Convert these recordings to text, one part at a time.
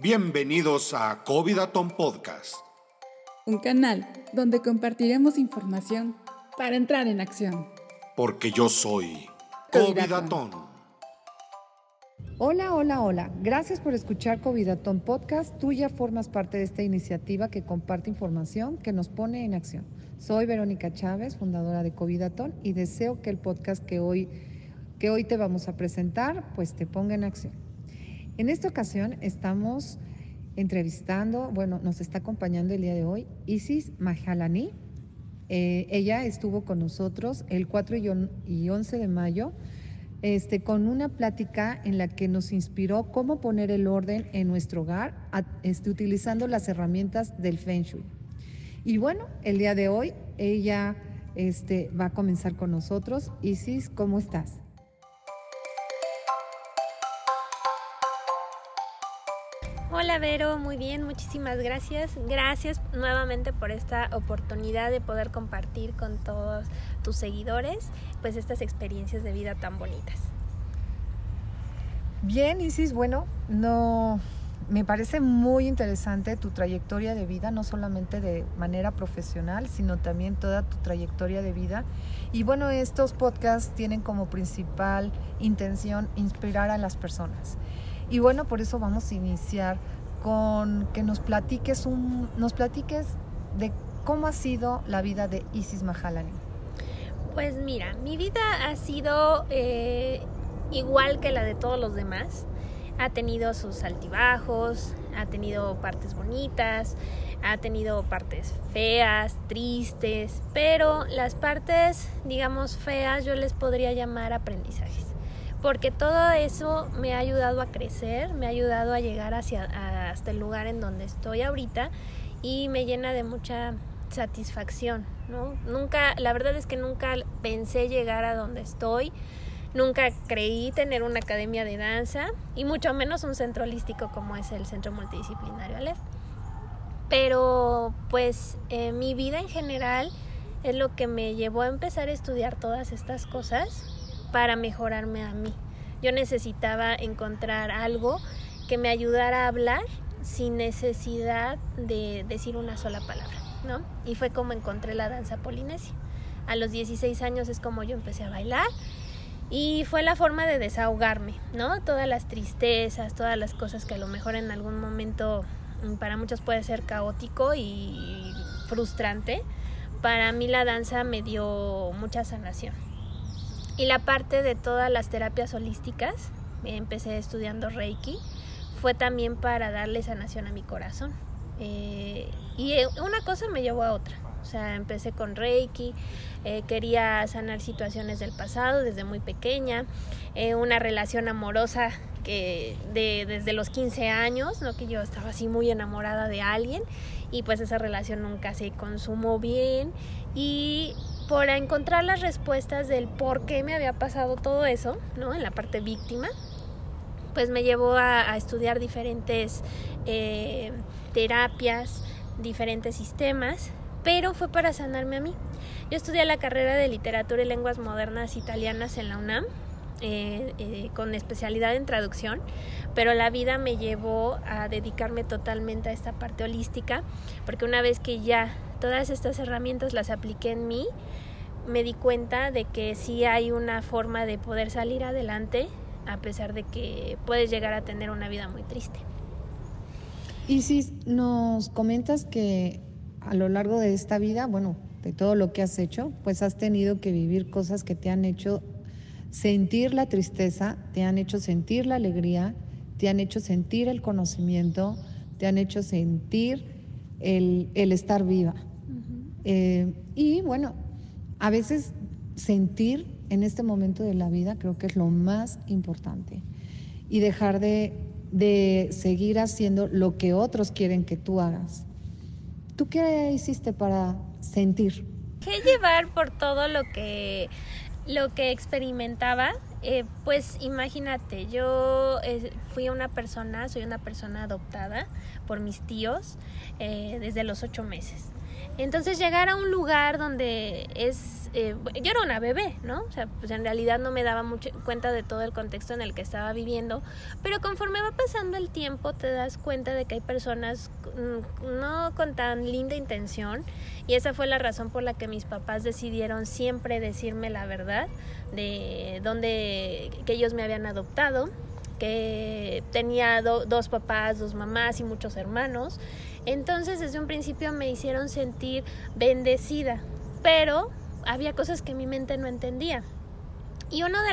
Bienvenidos a Covidaton Podcast. Un canal donde compartiremos información para entrar en acción. Porque yo soy Covidaton. Hola, hola, hola. Gracias por escuchar Covidaton Podcast. Tú ya formas parte de esta iniciativa que comparte información que nos pone en acción. Soy Verónica Chávez, fundadora de Covidaton, y deseo que el podcast que hoy, que hoy te vamos a presentar, pues te ponga en acción. En esta ocasión estamos entrevistando, bueno, nos está acompañando el día de hoy Isis Mahalani. Eh, ella estuvo con nosotros el 4 y on- y 11 de mayo este, con una plática en la que nos inspiró cómo poner el orden en nuestro hogar este, utilizando las herramientas del Feng Shui. Y bueno, el día de hoy ella este, va a comenzar con nosotros. Isis, ¿cómo estás? Hola Vero, muy bien, muchísimas gracias. Gracias nuevamente por esta oportunidad de poder compartir con todos tus seguidores pues estas experiencias de vida tan bonitas. Bien, Isis, bueno, no me parece muy interesante tu trayectoria de vida, no solamente de manera profesional, sino también toda tu trayectoria de vida. Y bueno, estos podcasts tienen como principal intención inspirar a las personas. Y bueno, por eso vamos a iniciar con que nos platiques un, nos platiques de cómo ha sido la vida de Isis Mahalani. Pues mira, mi vida ha sido eh, igual que la de todos los demás. Ha tenido sus altibajos, ha tenido partes bonitas, ha tenido partes feas, tristes, pero las partes, digamos, feas yo les podría llamar aprendizajes. Porque todo eso me ha ayudado a crecer, me ha ayudado a llegar hacia, hasta el lugar en donde estoy ahorita y me llena de mucha satisfacción, ¿no? Nunca, la verdad es que nunca pensé llegar a donde estoy, nunca creí tener una academia de danza y mucho menos un centro holístico como es el Centro Multidisciplinario Aleph. Pero pues eh, mi vida en general es lo que me llevó a empezar a estudiar todas estas cosas para mejorarme a mí. Yo necesitaba encontrar algo que me ayudara a hablar sin necesidad de decir una sola palabra, ¿no? Y fue como encontré la danza polinesia. A los 16 años es como yo empecé a bailar y fue la forma de desahogarme, ¿no? Todas las tristezas, todas las cosas que a lo mejor en algún momento mm, para muchos puede ser caótico y frustrante. Para mí la danza me dio mucha sanación. Y la parte de todas las terapias holísticas, empecé estudiando Reiki, fue también para darle sanación a mi corazón. Eh, y una cosa me llevó a otra. O sea, empecé con Reiki, eh, quería sanar situaciones del pasado desde muy pequeña, eh, una relación amorosa que de, desde los 15 años, ¿no? que yo estaba así muy enamorada de alguien y pues esa relación nunca se consumó bien y por encontrar las respuestas del por qué me había pasado todo eso, ¿no? En la parte víctima, pues me llevó a, estudiar diferentes eh, terapias, diferentes sistemas, pero fue para sanarme a mí. Yo estudié la carrera de literatura y lenguas modernas italianas en la UNAM. eh, eh, con especialidad en traducción, pero la vida me llevó a dedicarme totalmente a esta parte holística, porque una vez que ya todas estas herramientas las apliqué en mí, me di cuenta de que sí hay una forma de poder salir adelante a pesar de que puedes llegar a tener una vida muy triste. Isis, nos comentas que a lo largo de esta vida, bueno, de todo lo que has hecho, pues has tenido que vivir cosas que te han hecho sentir la tristeza, te han hecho sentir la alegría, te han hecho sentir el conocimiento, te han hecho sentir el, el estar viva. Eh, y bueno, a veces sentir en este momento de la vida creo que es lo más importante. Y dejar de, de seguir haciendo lo que otros quieren que tú hagas. ¿Tú qué hiciste para sentir? Dejé llevar por todo lo que lo que experimentaba, eh, pues imagínate, yo eh, fui una persona, soy una persona adoptada por mis tíos desde los ocho meses. Entonces llegar a un lugar donde es, eh, yo era una bebé, ¿no? O sea, pues en realidad no me daba mucho cuenta de todo el contexto en el que estaba viviendo, pero conforme va pasando el tiempo te das cuenta de que hay personas mm, no con tan linda intención y esa fue la razón por la que mis papás decidieron siempre decirme la verdad de dónde que ellos me habían adoptado que tenía dos papás, dos mamás y muchos hermanos. Entonces desde un principio me hicieron sentir bendecida, pero había cosas que mi mente no entendía. Y uno de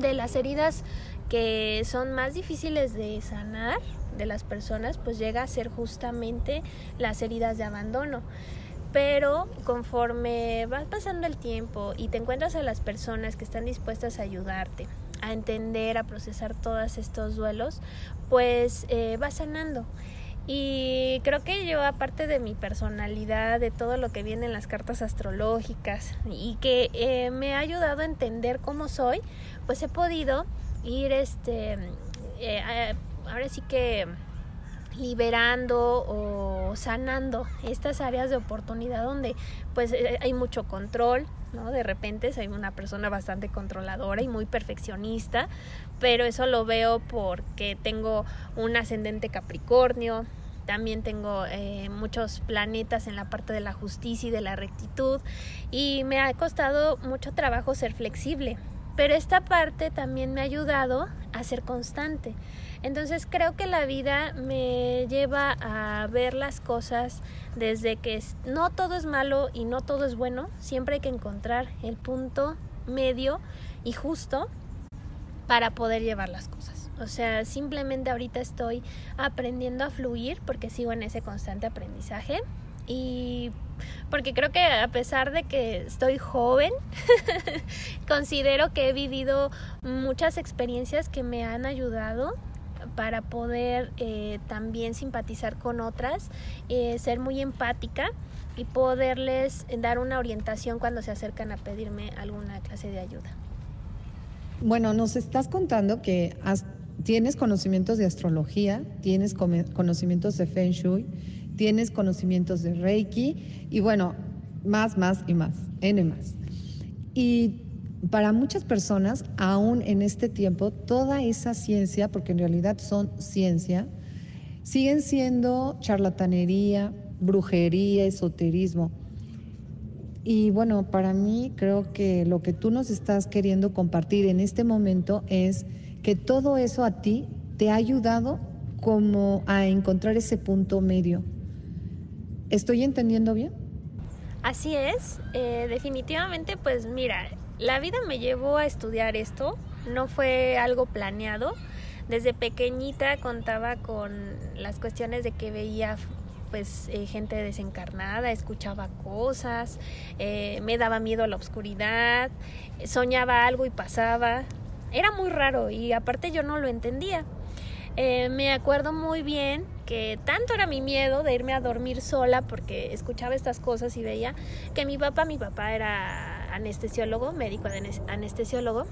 de las heridas que son más difíciles de sanar de las personas, pues llega a ser justamente las heridas de abandono. Pero conforme vas pasando el tiempo y te encuentras a las personas que están dispuestas a ayudarte, a entender, a procesar todos estos duelos, pues eh, va sanando. Y creo que yo, aparte de mi personalidad, de todo lo que viene en las cartas astrológicas y que eh, me ha ayudado a entender cómo soy, pues he podido ir, este, eh, ahora sí que liberando o sanando estas áreas de oportunidad donde pues eh, hay mucho control, ¿no? De repente soy una persona bastante controladora y muy perfeccionista, pero eso lo veo porque tengo un ascendente Capricornio, también tengo eh, muchos planetas en la parte de la justicia y de la rectitud y me ha costado mucho trabajo ser flexible, pero esta parte también me ha ayudado a ser constante. Entonces creo que la vida me lleva a ver las cosas desde que no todo es malo y no todo es bueno, siempre hay que encontrar el punto medio y justo para poder llevar las cosas. O sea, simplemente ahorita estoy aprendiendo a fluir porque sigo en ese constante aprendizaje y porque creo que a pesar de que estoy joven, considero que he vivido muchas experiencias que me han ayudado para poder eh, también simpatizar con otras, eh, ser muy empática y poderles dar una orientación cuando se acercan a pedirme alguna clase de ayuda. Bueno, nos estás contando que tienes conocimientos de astrología, tienes conocimientos de Feng Shui, tienes conocimientos de Reiki y bueno, más, más y más, N más. Y para muchas personas, aún en este tiempo, toda esa ciencia, porque en realidad son ciencia, siguen siendo charlatanería, brujería, esoterismo. Y bueno, para mí creo que lo que tú nos estás queriendo compartir en este momento es que todo eso a ti te ha ayudado como a encontrar ese punto medio. ¿Estoy entendiendo bien? Así es, eh, definitivamente pues mira, la vida me llevó a estudiar esto, no fue algo planeado. Desde pequeñita contaba con las cuestiones de que veía pues eh, gente desencarnada, escuchaba cosas, eh, me daba miedo a la oscuridad, soñaba algo y pasaba. Era muy raro y aparte yo no lo entendía. Eh, me acuerdo muy bien que tanto era mi miedo de irme a dormir sola porque escuchaba estas cosas y veía que mi papá, mi papá era anestesiólogo, médico anestesiólogo,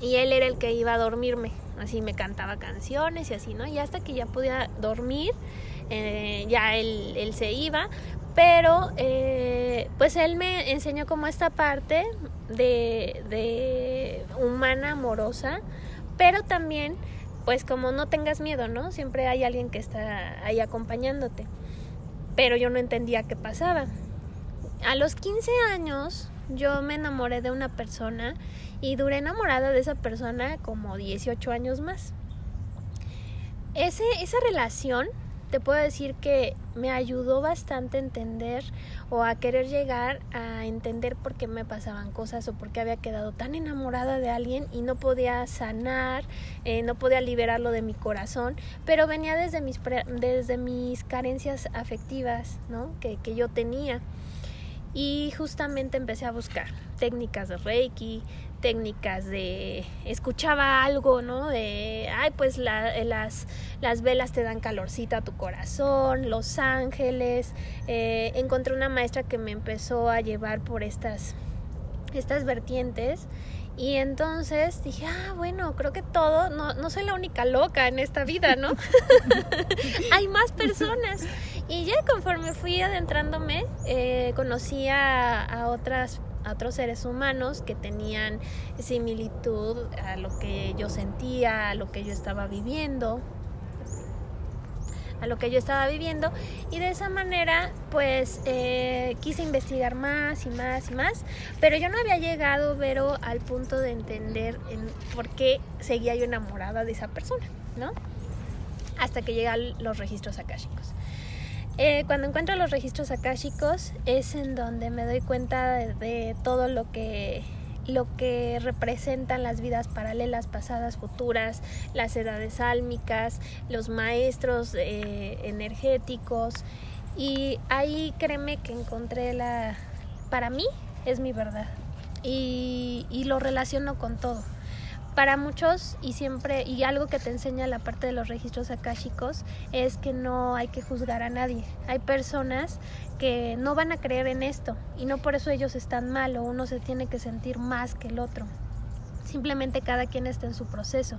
y él era el que iba a dormirme, así me cantaba canciones y así, ¿no? Y hasta que ya podía dormir, eh, ya él, se iba, pero eh, pues él me enseñó como esta parte de, de humana, amorosa, pero también pues como no tengas miedo, ¿no? Siempre hay alguien que está ahí acompañándote. Pero yo no entendía qué pasaba. A los 15 años yo me enamoré de una persona y duré enamorada de esa persona como 18 años más. Ese, esa relación te puedo decir que me ayudó bastante a entender o a querer llegar a entender por qué me pasaban cosas o por qué había quedado tan enamorada de alguien y no podía sanar, eh, no podía liberarlo de mi corazón, pero venía desde mis, desde mis carencias afectivas ¿no? que, que yo tenía y justamente empecé a buscar técnicas de Reiki, técnicas de escuchaba algo, ¿no? De ay, pues las, las velas te dan calorcita a tu corazón, los ángeles. Eh, encontré una maestra que me empezó a llevar por estas, estas vertientes y entonces dije, ah, bueno, creo que todo, no, no soy la única loca en esta vida, ¿no? Hay más personas. Y ya conforme fui adentrándome, eh, conocí a, a otras a otros seres humanos que tenían similitud a lo que yo sentía, a lo que yo estaba viviendo, a lo que yo estaba viviendo. Y de esa manera pues eh, quise investigar más y más y más pero yo no había llegado pero al punto de entender en por qué seguía yo enamorada de esa persona no hasta que llegan los registros akáshicos eh, cuando encuentro los registros akáshicos es en donde me doy cuenta de, todo lo que lo que representan las vidas paralelas, pasadas, futuras, las edades álmicas, los maestros eh, energéticos. Y ahí créeme que encontré la... Para mí es mi verdad. Y, y lo relaciono con todo para muchos y siempre y algo que te enseña la parte de los registros akáshicos es que no hay que juzgar a nadie. Hay personas que no van a creer en esto y no por eso ellos están mal o uno se tiene que sentir más que el otro. Simplemente cada quien está en su proceso.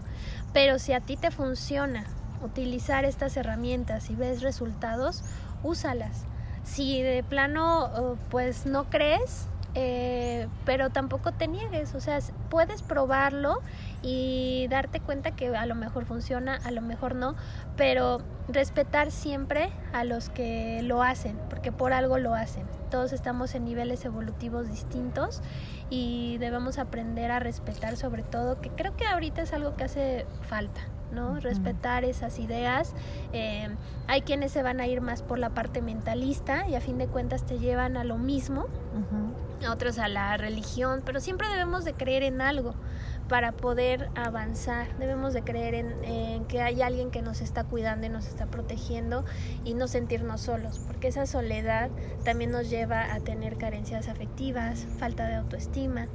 Pero si a ti te funciona utilizar estas herramientas y ves resultados, úsalas. Si de plano oh, pues no crees, eh, pero tampoco te niegues, o sea, puedes probarlo y darte cuenta que a lo mejor funciona, a lo mejor no, pero respetar siempre a los que lo hacen, porque por algo lo hacen. Todos estamos en niveles evolutivos distintos y debemos aprender a respetar sobre todo, que creo que ahorita es algo que hace falta. ¿No? Respetar esas ideas. Eh, hay quienes se van a ir más por la parte mentalista y a fin de cuentas te llevan a lo mismo, a otros a la religión, pero siempre debemos de creer en algo para poder avanzar. Debemos de creer en, en, que hay alguien que nos está cuidando y nos está protegiendo y no sentirnos solos, porque esa soledad también nos lleva a tener carencias afectivas, falta de autoestima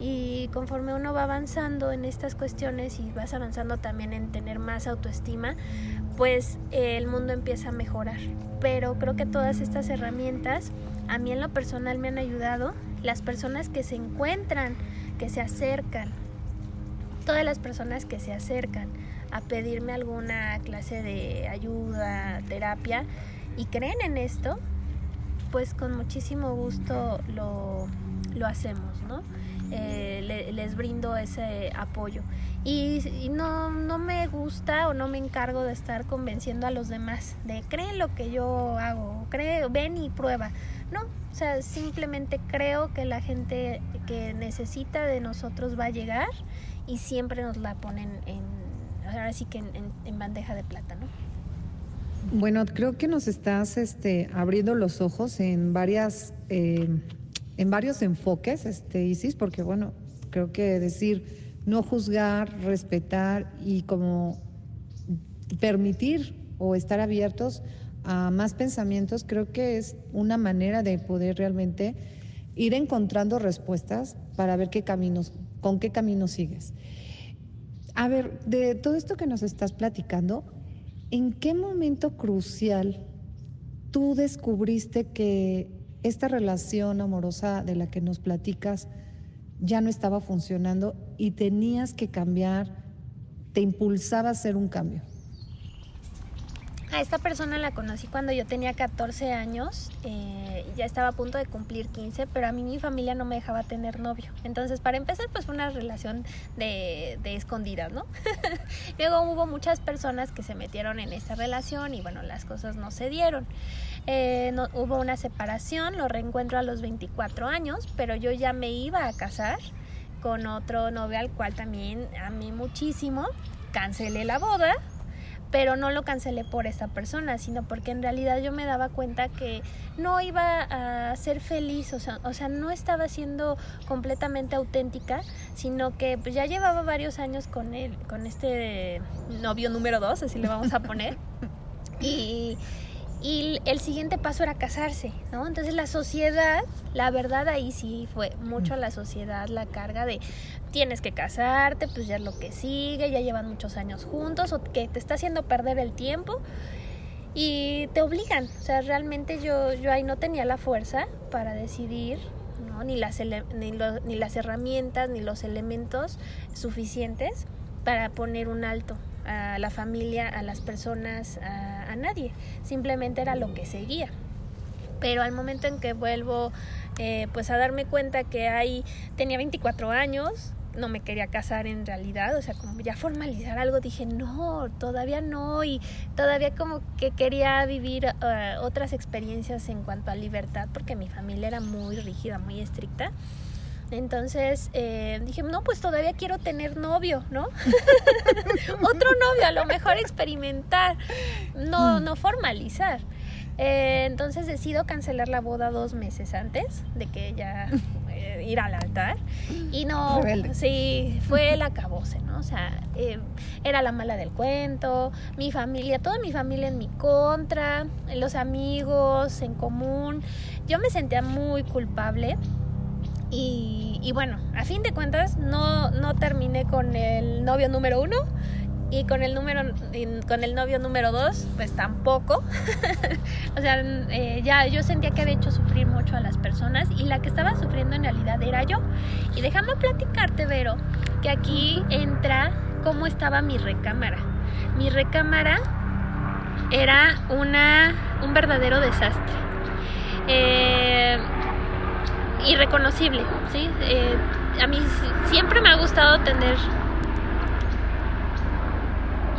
y conforme uno va avanzando en estas cuestiones y vas avanzando también en tener más autoestima, pues eh, el mundo empieza a mejorar. Pero creo que todas estas herramientas a mí en lo personal me han ayudado. Las personas que se encuentran, que se acercan, todas las personas que se acercan a pedirme alguna clase de ayuda, terapia y creen en esto, pues con muchísimo gusto lo, lo hacemos, ¿no? Eh, les brindo ese apoyo. Y, no, no me gusta o no me encargo de estar convenciendo a los demás de creen lo que yo hago, cree, ven y prueba. No, o sea, simplemente creo que la gente que necesita de nosotros va a llegar y siempre nos la ponen en, ahora sí que en, bandeja de plata, ¿no? Bueno, creo que nos estás este, abriendo los ojos en varias... Eh, en varios enfoques, este, Isis, porque bueno, creo que decir no juzgar, respetar y como permitir o estar abiertos a más pensamientos, creo que es una manera de poder realmente ir encontrando respuestas para ver qué caminos, con qué camino sigues. A ver, de todo esto que nos estás platicando, ¿en qué momento crucial tú descubriste que esta relación amorosa de la que nos platicas ya no estaba funcionando y tenías que cambiar, te impulsaba a hacer un cambio. A esta persona la conocí cuando yo tenía 14 años, eh, ya estaba a punto de cumplir 15, pero a mí mi familia no me dejaba tener novio. Entonces, para empezar, pues fue una relación de, de escondidas, ¿no? Luego hubo muchas personas que se metieron en esta relación y bueno, las cosas no se dieron. Eh, no, hubo una separación, lo reencuentro a los 24 años, pero yo ya me iba a casar con otro novio al cual también amé muchísimo. Cancelé la boda pero no lo cancelé por esa persona, sino porque en realidad yo me daba cuenta que no iba a ser feliz, o sea, o sea no estaba siendo completamente auténtica, sino que pues, ya llevaba varios años con él, con este novio número dos, así le vamos a poner. y y el siguiente paso era casarse, ¿no? Entonces la sociedad, la verdad ahí sí fue mucho la sociedad la carga de tienes que casarte, pues ya es lo que sigue, ya llevan muchos años juntos o que te está haciendo perder el tiempo y te obligan, o sea, realmente yo, yo ahí no tenía la fuerza para decidir, ¿no? Ni las, ni, ni las herramientas ni los elementos suficientes para poner un alto a la familia, a las personas, a, a nadie. Simplemente era lo que seguía. Pero al momento en que vuelvo eh, pues a darme cuenta que ahí tenía 24 años, no me quería casar en realidad, o sea, como ya formalizar algo, dije, no, todavía no, y todavía como que quería vivir eh, otras experiencias en cuanto a libertad, porque mi familia era muy rígida, muy estricta. Entonces eh, dije, no, pues todavía quiero tener novio, ¿no? Otro novio, a lo mejor experimentar, no, no formalizar. Eh, entonces decido cancelar la boda dos meses antes de que ya eh, ir al altar. Y no, sí, fue el acabose, ¿no? O sea, eh, era la mala del cuento, mi familia, toda mi familia en mi contra, los amigos en común. Yo me sentía muy culpable. Y, bueno, a fin de cuentas no, no terminé con el novio número uno, y con el número con el novio número dos pues tampoco. O sea eh, ya yo sentía que había hecho sufrir mucho a las personas y la que estaba sufriendo en realidad era yo. Y déjame platicarte Vero que aquí entra cómo estaba mi recámara. Mi recámara era una un verdadero desastre. Eh, irreconocible sí eh, a mí siempre me ha gustado tener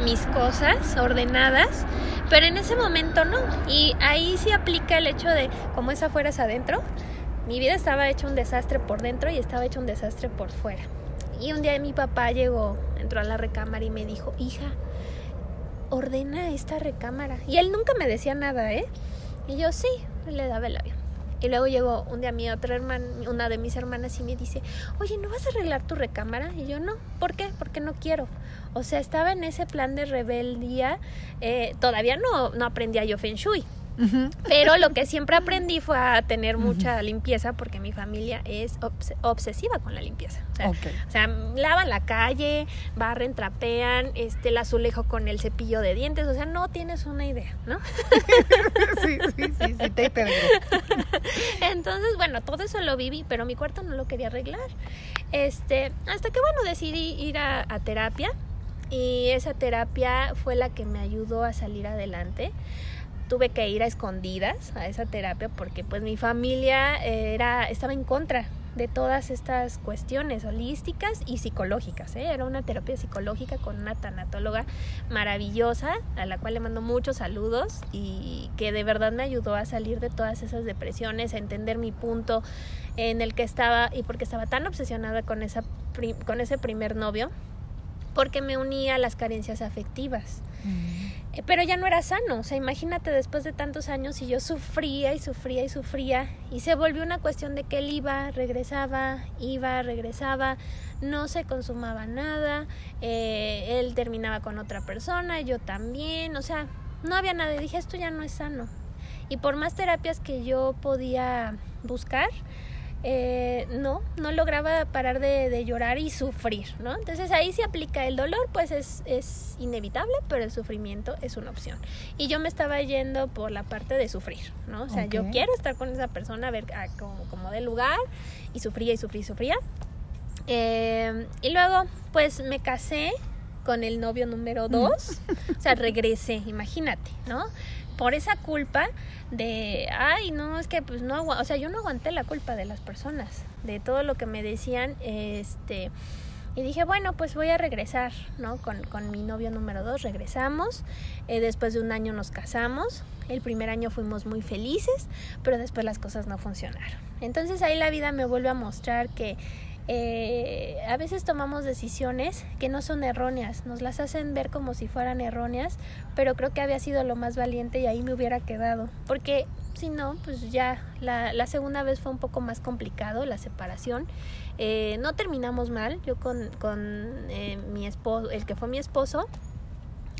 mis cosas ordenadas, pero en ese momento no. Y ahí sí aplica el hecho de, como es afuera es adentro, mi vida estaba hecha un desastre por dentro y estaba hecho un desastre por fuera. Y un día mi papá llegó, entró a la recámara y me dijo, hija, ordena esta recámara. Y él nunca me decía nada, ¿eh? Y yo sí, le daba el avión. Y luego llegó un día mi otra hermana, una de mis hermanas y me dice, oye, ¿no vas a arreglar tu recámara? Y yo no, ¿por qué? Porque no quiero. O sea, estaba en ese plan de rebeldía. Eh, todavía no, no aprendía yo Feng Shui. Pero lo que siempre aprendí fue a tener mucha limpieza porque mi familia es obsesiva con la limpieza. O sea, lavan la calle, barren, trapean, este, el azulejo con el cepillo de dientes. O sea, no tienes una idea, ¿no? sí, sí, sí, sí, te Entonces, bueno, todo eso lo viví, pero mi cuarto no lo quería arreglar. Este, hasta que, bueno, decidí ir a terapia y esa terapia fue la que me ayudó a salir adelante tuve que ir a escondidas a esa terapia porque pues mi familia era estaba en contra de todas estas cuestiones holísticas y psicológicas. ¿eh? Era una terapia psicológica con una tanatóloga maravillosa, a la cual le mando muchos saludos y que de verdad me ayudó a salir de todas esas depresiones, a entender mi punto en el que estaba y porque estaba tan obsesionada con, esa, con ese primer novio, porque me unía a las carencias afectivas. Mm. Pero ya no era sano, o sea, imagínate después de tantos años y yo sufría y sufría y sufría y se volvió una cuestión de que él iba, regresaba, iba, regresaba, no se consumaba nada, eh, él terminaba con otra persona, yo también, o sea, no había nada y dije esto ya no es sano. Y por más terapias que yo podía buscar, eh, no, no lograba parar de, llorar y sufrir, ¿no? Entonces ahí se aplica el dolor, pues es, es, inevitable, pero el sufrimiento es una opción. Y yo me estaba yendo por la parte de sufrir, ¿no? O sea, yo quiero estar con esa persona, ver ah, como, como de lugar, y sufría y sufría y sufría. Eh, y luego, pues me casé con el novio número dos, o sea, regresé, imagínate, ¿no? Por esa culpa de, ay, no, es que pues no, o sea, yo no aguanté la culpa de las personas, de todo lo que me decían, este, y dije, bueno, pues voy a regresar, ¿no? Con, con mi novio número dos, regresamos, eh, después de un año nos casamos, el primer año fuimos muy felices, pero después las cosas no funcionaron. Entonces ahí la vida me vuelve a mostrar que eh, a veces tomamos decisiones que no son erróneas, nos las hacen ver como si fueran erróneas, pero creo que había sido lo más valiente y ahí me hubiera quedado, porque si no, pues ya la, segunda vez fue un poco más complicado, la separación. Eh, no terminamos mal, yo con, con eh, mi esposo, el que fue mi esposo,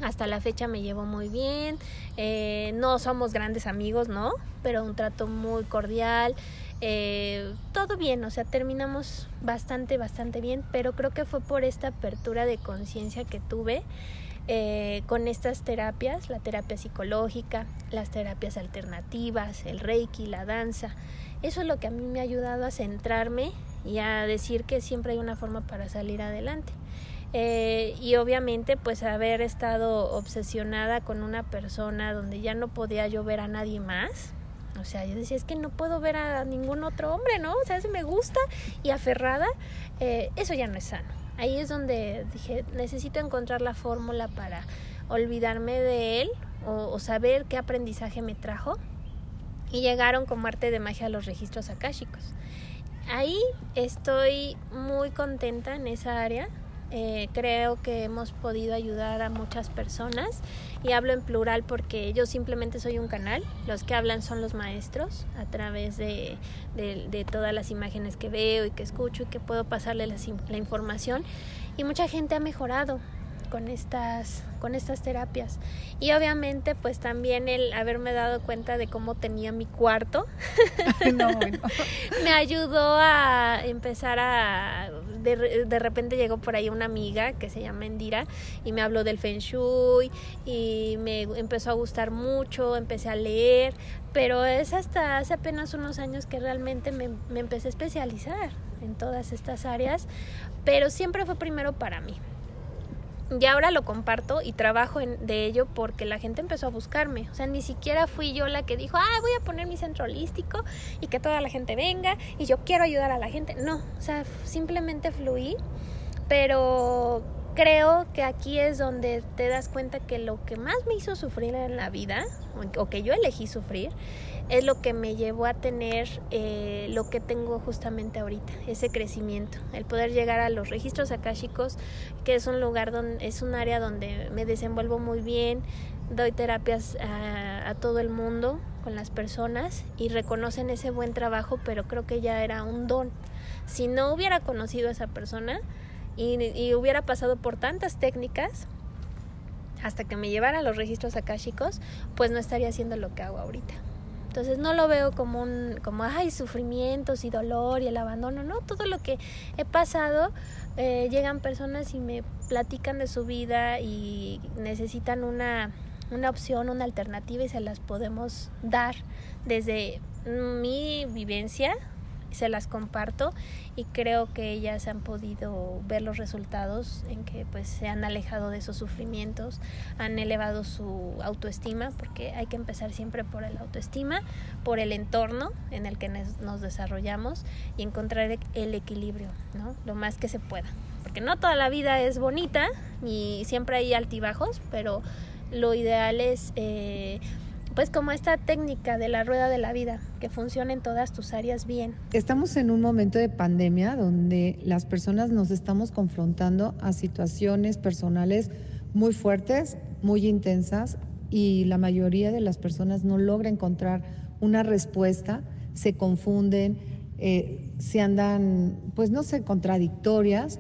hasta la fecha me llevo muy bien, no somos grandes amigos, ¿no? Pero un trato muy cordial. Eh, todo bien, o sea, terminamos bastante, bastante bien, pero creo que fue por esta apertura de conciencia que tuve eh, con estas terapias, la terapia psicológica, las terapias alternativas, el reiki, la danza. Eso es lo que a mí me ha ayudado a centrarme y a decir que siempre hay una forma para salir adelante. eh, y obviamente pues haber estado obsesionada con una persona donde ya no podía yo ver a nadie más. O sea, yo decía, es que no puedo ver a ningún otro hombre, ¿no? O sea, si me gusta y aferrada, eh, eso ya no es sano. Ahí es donde dije, necesito encontrar la fórmula para olvidarme de él o, saber qué aprendizaje me trajo. Y llegaron como arte de magia los registros akáshicos. Ahí estoy muy contenta en esa área. Eh, creo que hemos podido ayudar a muchas personas y hablo en plural porque yo simplemente soy un canal, los que hablan son los maestros a través de, de, todas las imágenes que veo y que escucho y que puedo pasarle la información. Y mucha gente ha mejorado, con estas, con estas terapias. Y obviamente pues también el haberme dado cuenta de cómo tenía mi cuarto me ayudó a empezar a... De, de, repente llegó por ahí una amiga que se llama Endira y me habló del feng shui y me empezó a gustar mucho, empecé a leer, pero es hasta hace apenas unos años que realmente me, me empecé a especializar en todas estas áreas, pero siempre fue primero para mí y ahora lo comparto y trabajo en, de ello porque la gente empezó a buscarme. O sea, ni siquiera fui yo la que dijo, ah, voy a poner mi centro holístico y que toda la gente venga y yo quiero ayudar a la gente. No, o sea, simplemente fluí, pero creo que aquí es donde te das cuenta que lo que más me hizo sufrir en la vida, o que yo elegí sufrir, es lo que me llevó a tener eh, lo que tengo justamente ahorita, ese crecimiento, el poder llegar a los registros akáshicos, que es un lugar donde es un área donde me desenvuelvo muy bien, doy terapias a, todo el mundo con las personas y reconocen ese buen trabajo, pero creo que ya era un don. Si no hubiera conocido a esa persona, y, hubiera pasado por tantas técnicas hasta que me llevara a los registros akáshicos, pues no estaría haciendo lo que hago ahorita. Entonces no lo veo como un como ay sufrimientos y dolor y el abandono, no, todo lo que he pasado eh, llegan personas y me platican de su vida y necesitan una una opción, una alternativa y se las podemos dar desde mi vivencia se las comparto y creo que ellas han podido ver los resultados en que pues se han alejado de esos sufrimientos, han elevado su autoestima, porque hay que empezar siempre por el autoestima, por el entorno en el que nos desarrollamos y encontrar el equilibrio, ¿no? Lo más que se pueda. Porque no toda la vida es bonita y siempre hay altibajos, pero lo ideal es eh, pues como esta técnica de la rueda de la vida, que funcione en todas tus áreas bien. Estamos en un momento de pandemia donde las personas nos estamos confrontando a situaciones personales muy fuertes, muy intensas, y la mayoría de las personas no logra encontrar una respuesta, se confunden, eh, se andan, pues no sé, contradictorias,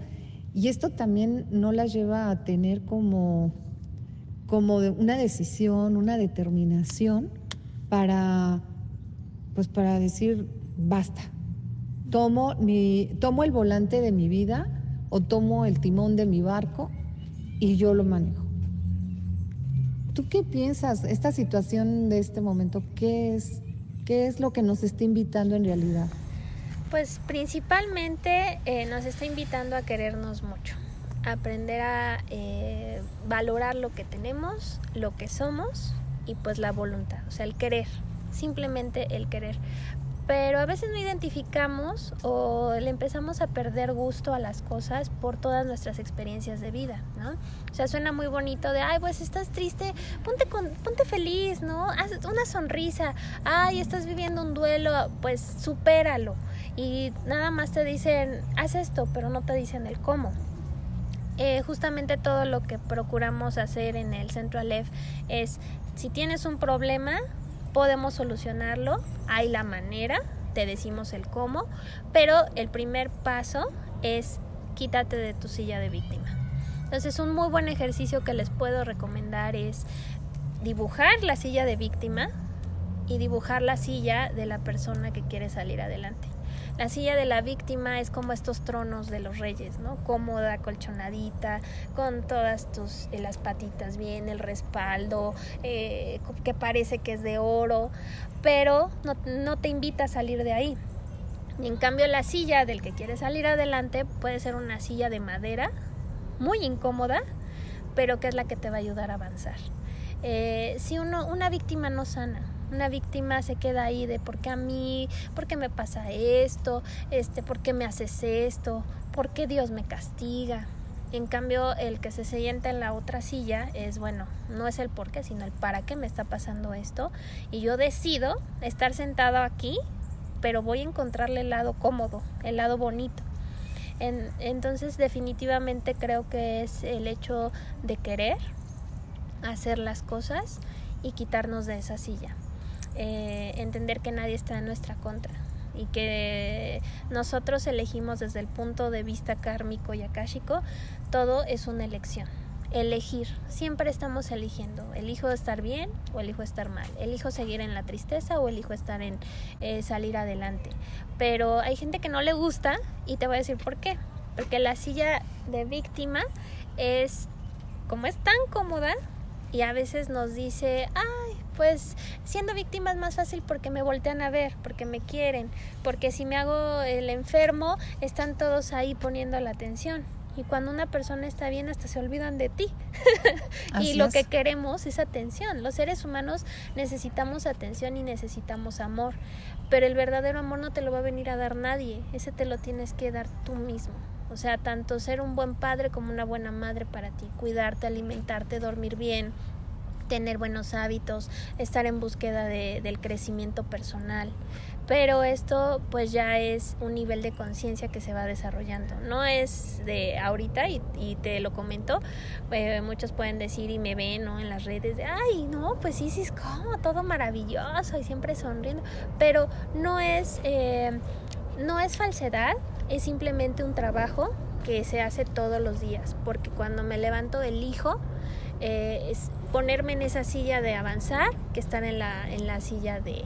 y esto también no las lleva a tener como como una decisión, una determinación para, pues para decir, basta, tomo, mi, tomo el volante de mi vida o tomo el timón de mi barco y yo lo manejo. ¿Tú qué piensas? Esta situación de este momento, ¿qué es, qué es lo que nos está invitando en realidad? Pues principalmente eh, nos está invitando a querernos mucho aprender a eh, valorar lo que tenemos, lo que somos y pues la voluntad, o sea, el querer, simplemente el querer. Pero a veces no identificamos o le empezamos a perder gusto a las cosas por todas nuestras experiencias de vida, ¿no? O sea, suena muy bonito de, ay, pues estás triste, ponte, con, ponte feliz, ¿no? Haz una sonrisa, ay, estás viviendo un duelo, pues supéralo. Y nada más te dicen, haz esto, pero no te dicen el cómo. Eh, justamente todo lo que procuramos hacer en el Centro Aleph es, si tienes un problema, podemos solucionarlo, hay la manera, te decimos el cómo, pero el primer paso es quítate de tu silla de víctima. Entonces un muy buen ejercicio que les puedo recomendar es dibujar la silla de víctima y dibujar la silla de la persona que quiere salir adelante. La silla de la víctima es como estos tronos de los reyes, ¿no? Cómoda, colchonadita, con todas tus eh, las patitas bien, el respaldo, eh, que parece que es de oro, pero no, no te invita a salir de ahí. Y en cambio la silla del que quiere salir adelante puede ser una silla de madera, muy incómoda, pero que es la que te va a ayudar a avanzar. Eh, si uno, una víctima no sana, una víctima se queda ahí de por qué a mí, por qué me pasa esto, este, por qué me haces esto, por qué Dios me castiga. En cambio, el que se sienta en la otra silla es, bueno, no es el por qué, sino el para qué me está pasando esto. Y yo decido estar sentado aquí, pero voy a encontrarle el lado cómodo, el lado bonito. entonces, definitivamente creo que es el hecho de querer hacer las cosas y quitarnos de esa silla. Eh, entender que nadie está en nuestra contra y que nosotros elegimos desde el punto de vista kármico y akáshico, todo es una elección. Elegir, siempre estamos eligiendo. Elijo estar bien o elijo estar mal. Elijo seguir en la tristeza o elijo estar en eh, salir adelante. Pero hay gente que no le gusta y te voy a decir por qué. Porque la silla de víctima es, como es tan cómoda, y a veces nos dice, ay, pues siendo víctima es más fácil porque me voltean a ver, porque me quieren, porque si me hago el enfermo, están todos ahí poniendo la atención. Y cuando una persona está bien, hasta se olvidan de ti. y lo que queremos es atención. Los seres humanos necesitamos atención y necesitamos amor. Pero el verdadero amor no te lo va a venir a dar nadie. Ese te lo tienes que dar tú mismo. O sea, tanto ser un buen padre como una buena madre para ti, cuidarte, alimentarte, dormir bien, tener buenos hábitos, estar en búsqueda de, del crecimiento personal. Pero esto pues ya es un nivel de conciencia que se va desarrollando. No es de ahorita y, te lo comento. Eh, muchos pueden decir y me ven ¿no? en las redes de, ay, no, pues sí, sí, es como todo maravilloso y siempre sonriendo. Pero no es, eh, no es falsedad, es simplemente un trabajo que se hace todos los días, porque cuando me levanto elijo eh, es ponerme en esa silla de avanzar que estar en la, en la silla de,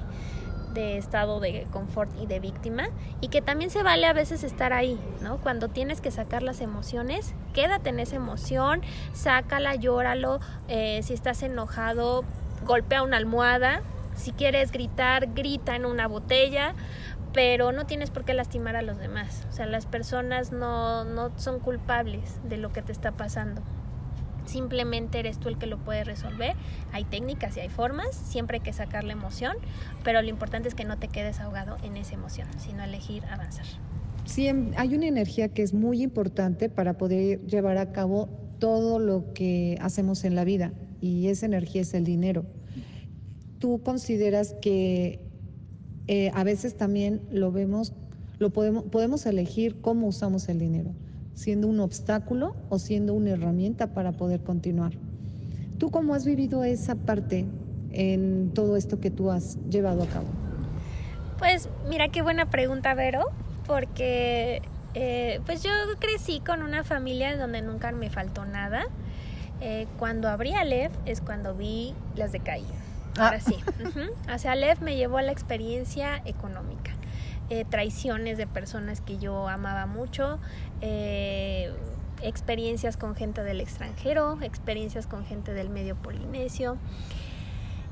de estado de confort y de víctima y que también se vale a veces estar ahí, ¿no? Cuando tienes que sacar las emociones, quédate en esa emoción, sácala, llóralo, eh, si estás enojado, golpea una almohada, si quieres gritar, grita en una botella, pero no tienes por qué lastimar a los demás. O sea, las personas no, no son culpables de lo que te está pasando. Simplemente eres tú el que lo puede resolver. Hay técnicas y hay formas, siempre hay que sacar la emoción, pero lo importante es que no te quedes ahogado en esa emoción, sino elegir avanzar. Sí, em, hay una energía que es muy importante para poder llevar a cabo todo lo que hacemos en la vida y esa energía es el dinero. ¿Tú consideras que eh, a veces también lo vemos, lo podemos, podemos elegir cómo usamos el dinero, siendo un obstáculo o siendo una herramienta para poder continuar. ¿Tú cómo has vivido esa parte en todo esto que tú has llevado a cabo? Pues mira qué buena pregunta, Vero, porque eh, pues yo crecí con una familia donde nunca me faltó nada. Eh, cuando abrí a Lev es cuando vi las de caída Ahora sí. O sea, Lev me llevó a la experiencia económica. Eh, traiciones de personas que yo amaba mucho, eh, experiencias con gente del extranjero, experiencias con gente del medio polinesio.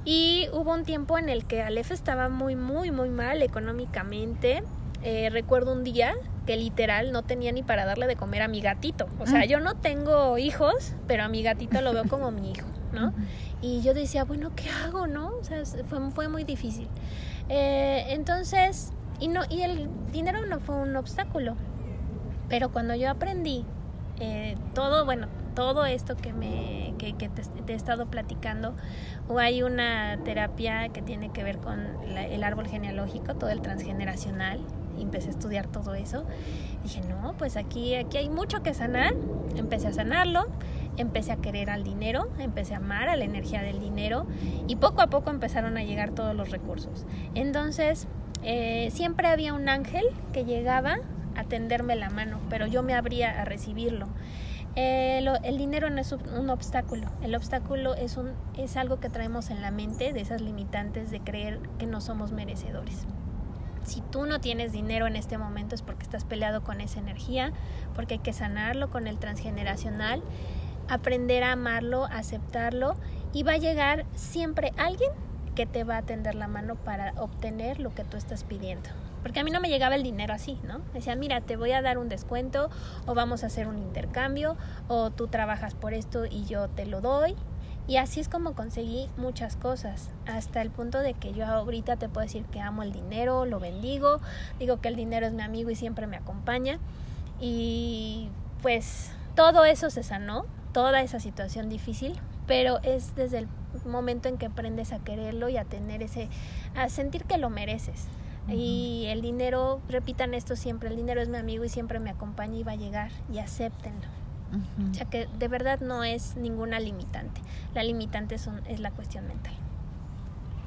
Y hubo un tiempo en el que Aleph estaba muy, muy, muy mal económicamente. Eh, recuerdo un día que literal no tenía ni para darle de comer a mi gatito. O sea, mm. yo no tengo hijos, pero a mi gatito lo veo como mi hijo, ¿no? Y yo decía, bueno, ¿qué hago, no? O sea, fue, fue muy difícil. Eh, entonces, y, no, y el dinero no fue un obstáculo. Pero cuando yo aprendí eh, todo, bueno, todo esto que, me, que, te, he estado platicando, o hay una terapia que tiene que ver con el árbol genealógico, todo el transgeneracional, y empecé a estudiar todo eso. Dije, no, pues aquí, aquí hay mucho que sanar. Empecé a sanarlo, empecé a querer al dinero, empecé a amar a la energía del dinero y poco a poco empezaron a llegar todos los recursos. Entonces, eh, siempre había un ángel que llegaba a tenderme la mano, pero yo me abría a recibirlo. Eh, el dinero no es un obstáculo, el obstáculo es, un, es algo que traemos en la mente de esas limitantes de creer que no somos merecedores si tú no tienes dinero en este momento es porque estás peleado con esa energía, porque hay que sanarlo con el transgeneracional, aprender a amarlo, aceptarlo y va a llegar siempre alguien que te va a tender la mano para obtener lo que tú estás pidiendo. Porque a mí no me llegaba el dinero así, ¿no? Decían, mira, te voy a dar un descuento o vamos a hacer un intercambio o tú trabajas por esto y yo te lo doy. Y así es como conseguí muchas cosas, hasta el punto de que yo ahorita te puedo decir que amo el dinero, lo bendigo, digo que el dinero es mi amigo y siempre me acompaña. Y pues todo eso se sanó, toda esa situación difícil, pero es desde el momento en que aprendes a quererlo y a tener ese, a sentir que lo mereces. Y el dinero, repitan esto siempre, el dinero es mi amigo y siempre me acompaña y va a llegar y acéptenlo. O sea que de verdad no es ninguna limitante. La limitante son, es la cuestión mental.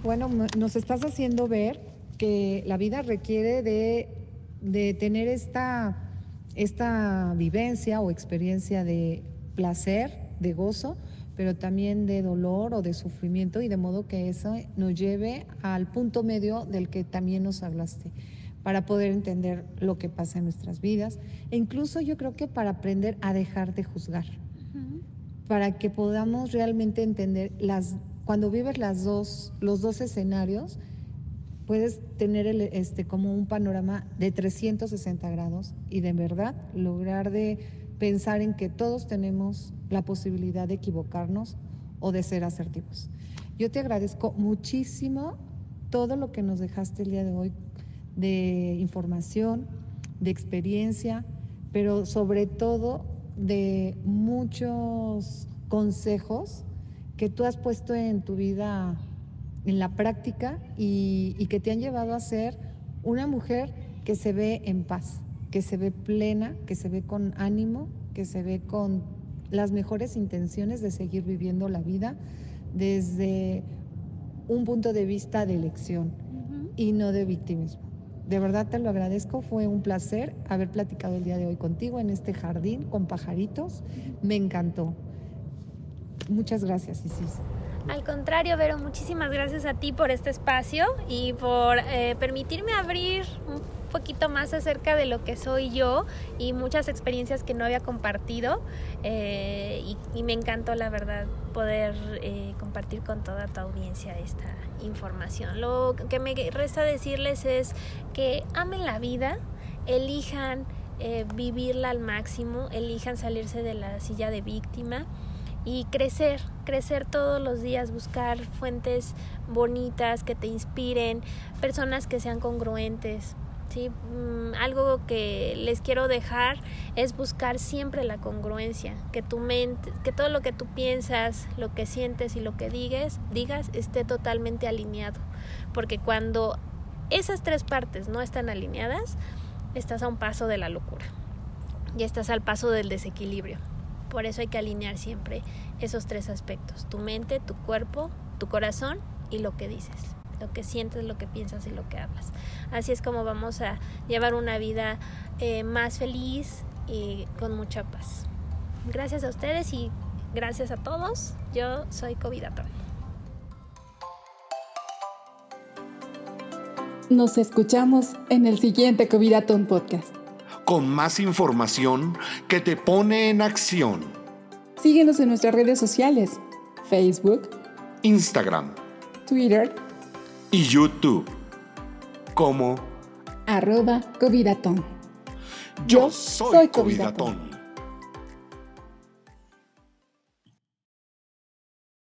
Bueno, nos estás haciendo ver que la vida requiere de, de tener esta, esta vivencia o experiencia de placer, de gozo, pero también de dolor o de sufrimiento y de modo que eso nos lleve al punto medio del que también nos hablaste para poder entender lo que pasa en nuestras vidas e incluso yo creo que para aprender a dejar de juzgar, para que podamos realmente entender las cuando vives las dos los dos escenarios puedes tener el, este como un panorama de 360 grados y de verdad lograr de pensar en que todos tenemos la posibilidad de equivocarnos o de ser asertivos. Yo te agradezco muchísimo todo lo que nos dejaste el día de hoy de información, de experiencia, pero sobre todo de muchos consejos que tú has puesto en tu vida en la práctica y, y, que te han llevado a ser una mujer que se ve en paz, que se ve plena, que se ve con ánimo, que se ve con las mejores intenciones de seguir viviendo la vida desde un punto de vista de elección y no de victimismo. De verdad te lo agradezco, fue un placer haber platicado el día de hoy contigo en este jardín con pajaritos, me encantó. Muchas gracias, Isis. Al contrario, Vero, muchísimas gracias a ti por este espacio y por eh, permitirme abrir un poquito más acerca de lo que soy yo y muchas experiencias que no había compartido eh, y, me encantó la verdad poder eh, compartir con toda tu audiencia esta información. Lo que me resta decirles es que amen la vida, elijan eh, vivirla al máximo, elijan salirse de la silla de víctima y crecer, crecer todos los días, buscar fuentes bonitas que te inspiren, personas que sean congruentes. Mm, algo que les quiero dejar es buscar siempre la congruencia, que tu mente, que todo lo que tú piensas, lo que sientes y lo que digas, digas esté totalmente alineado, porque cuando esas tres partes no están alineadas, estás a un paso de la locura. Y estás al paso del desequilibrio. Por eso hay que alinear siempre esos tres aspectos, tu mente, tu cuerpo, tu corazón y lo que dices, lo que sientes, lo que piensas y lo que hablas. Así es como vamos a llevar una vida eh, más feliz y con mucha paz. Gracias a ustedes y gracias a todos. Yo soy Covidatón. Nos escuchamos en el siguiente Covidatón Podcast con más información que te pone en acción. Síguenos en nuestras redes sociales, Facebook, Instagram, Twitter y YouTube como arroba Covidatón. Yo, soy, soy Covidatón.